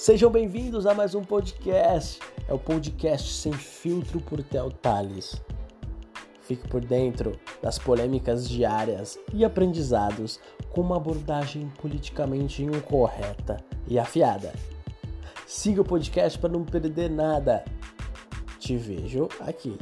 Sejam bem-vindos a mais um podcast. É o podcast sem filtro por Theo Tales. Fique por dentro das polêmicas diárias e aprendizados com uma abordagem politicamente incorreta e afiada. Siga o podcast para não perder nada. Te vejo aqui.